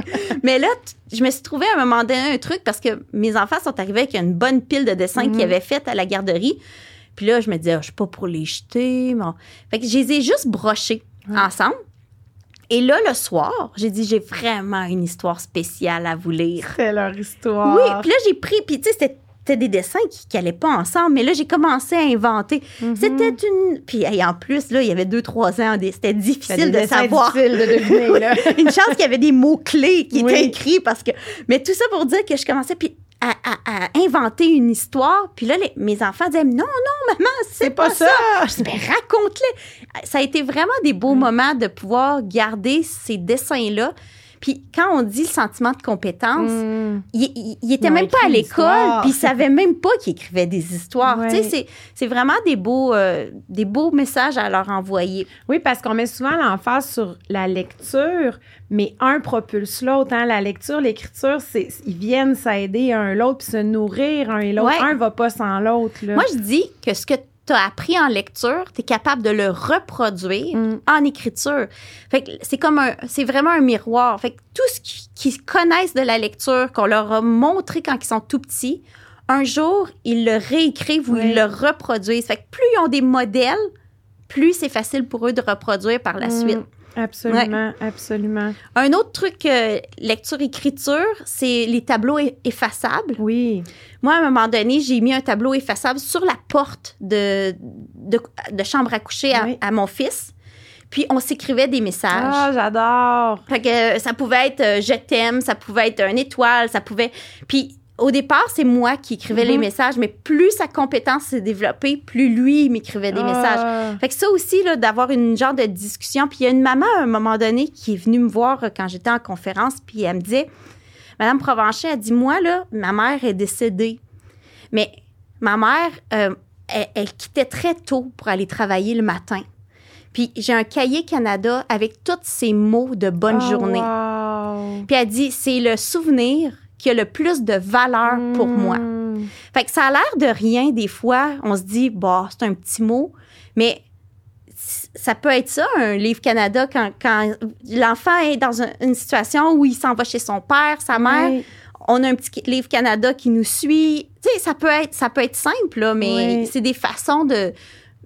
Mais là, t- je me suis trouvé à un moment donné un truc parce que mes enfants sont arrivés avec une bonne pile de dessins Mhm. qu'ils avaient fait à la garderie. Puis là, je me disais, Ah, je suis pas pour les jeter. Bon. Fait que je les ai juste brochés ensemble. Et là, le soir, j'ai dit, j'ai vraiment une histoire spéciale à vous lire. C'est leur histoire. Oui, puis là, j'ai pris, puis tu sais, c'était des dessins qui n'allaient pas ensemble, mais là, j'ai commencé à inventer. Mhm. C'était une... Puis hey, en plus, là, il y avait deux, trois ans, c'était difficile de savoir. difficiles de deviner, là. Une chance qu'il y avait des mots-clés qui Oui. étaient écrits parce que... Mais tout ça pour dire que je commençais puis à, à- à inventer une histoire. Puis là, les- mes enfants disaient, non, non, maman, c'est pas, pas ça. ça. Je dis, ben, raconte-les. Ça a été vraiment des beaux moments de pouvoir garder ces dessins-là. Puis quand on dit le sentiment de compétence, Mm. il, il- il était même pas à l'école, puis il savait même pas qu'il écrivait des histoires. Ouais. Tu sais, c'est- vraiment des beaux, euh, des beaux messages à leur envoyer. Oui, parce qu'on met souvent l'emphase sur la lecture, mais un propulse l'autre. Hein? La lecture, l'écriture, c'est ils viennent s'aider un l'autre, puis se nourrir un et l'autre. Ouais. Un va pas sans l'autre. Moi, je dis que ce que tu as appris en lecture, tu es capable de le reproduire Mm. en écriture. Fait que c'est comme un, c'est vraiment un miroir. Fait que tout ce qui- qu'ils connaissent de la lecture, qu'on leur a montré quand ils sont tout petits, un jour, ils le réécrivent ou Oui. ils le reproduisent. Fait que plus ils ont des modèles, plus c'est facile pour eux de reproduire par la Mm. suite. Absolument, absolument. Un autre truc, euh, lecture-écriture, c'est les tableaux effaçables. Oui. Moi, à un moment donné, j'ai mis un tableau effaçable sur la porte de, de, de chambre à coucher à, Oui. à mon fils. Puis, on s'écrivait des messages. Ah, j'adore. Fait que euh, ça pouvait être euh, je t'aime, ça pouvait être une étoile, ça pouvait. Puis au départ, c'est moi qui écrivais les Mhm. messages, mais plus sa compétence s'est développée, plus lui il m'écrivait des messages. Ah. Fait que ça aussi, là, d'avoir une genre de discussion. Puis il y a une maman à un moment donné qui est venue me voir euh, quand j'étais en conférence, puis elle me disait Madame Provencher, elle dit Moi, là, ma mère est décédée. Mais ma mère, euh, elle, elle quittait très tôt pour aller travailler le matin. Puis j'ai un cahier Canada avec tous ces mots de bonne Ah, journée. wow. Puis elle dit C'est le souvenir qui a le plus de valeur pour moi. Mm. Fait que ça a l'air de rien des fois. On se dit, bah, c'est un petit mot, mais ça peut être ça, un livre Canada, quand, quand l'enfant est dans un- une situation où il s'en va chez son père, sa mère. Oui. On a un petit livre Canada qui nous suit. Tu sais, ça peut être, ça peut être simple, là, mais Oui. c'est des façons de,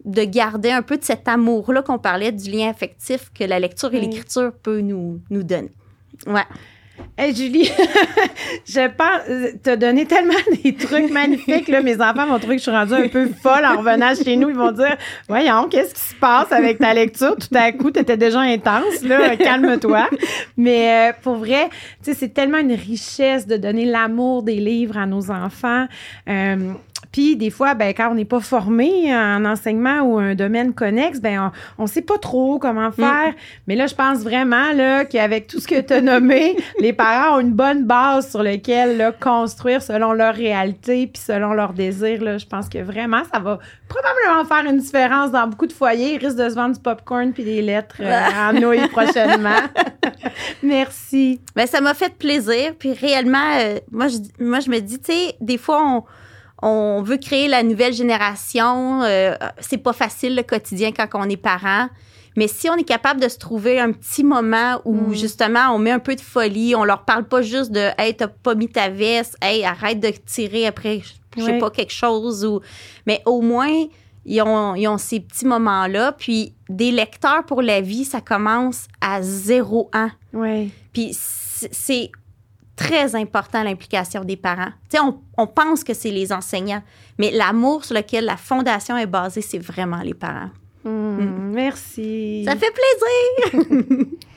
de garder un peu de cet amour-là qu'on parlait, du lien affectif que la lecture et Oui. l'écriture peut nous, nous donner. Ouais. Hey, Julie, je pense, t'as donné tellement des trucs magnifiques, là. Mes enfants vont trouver que je suis rendue un peu folle en revenant chez nous. Ils vont dire, voyons, qu'est-ce qui se passe avec ta lecture? Tout à coup, t'étais déjà intense, là. Calme-toi. Mais euh, pour vrai, tu sais, c'est tellement une richesse de donner l'amour des livres à nos enfants. Euh, Puis des fois, ben, quand on n'est pas formé en enseignement ou un domaine connexe, ben, on ne sait pas trop comment mm. faire. Mais là, je pense vraiment là, qu'avec tout ce que tu as nommé, les parents ont une bonne base sur laquelle là, construire selon leur réalité puis selon leurs désirs. Là. Je pense que vraiment, ça va probablement faire une différence dans beaucoup de foyers. Ils risquent de se vendre du popcorn puis des lettres euh, en nouilles prochainement. Merci. Ben, ça m'a fait plaisir. Puis réellement, euh, moi, je, moi, je me dis, tu sais, des fois, on on veut créer la nouvelle génération. Euh, c'est pas facile le quotidien quand on est parent. Mais si on est capable de se trouver un petit moment où mm. justement on met un peu de folie, on leur parle pas juste de Hey, t'as pas mis ta veste, hey, arrête de tirer après, je sais pas, quelque chose. Ou... Mais au moins, ils ont, ils ont ces petits moments-là. Puis des lecteurs pour la vie, ça commence à zéro ans. Oui. Puis c'est très important l'implication des parents. Tu sais, on, on, pense que c'est les enseignants, mais l'amour sur lequel la fondation est basée, c'est vraiment les parents. Hmm, merci. Ça fait plaisir.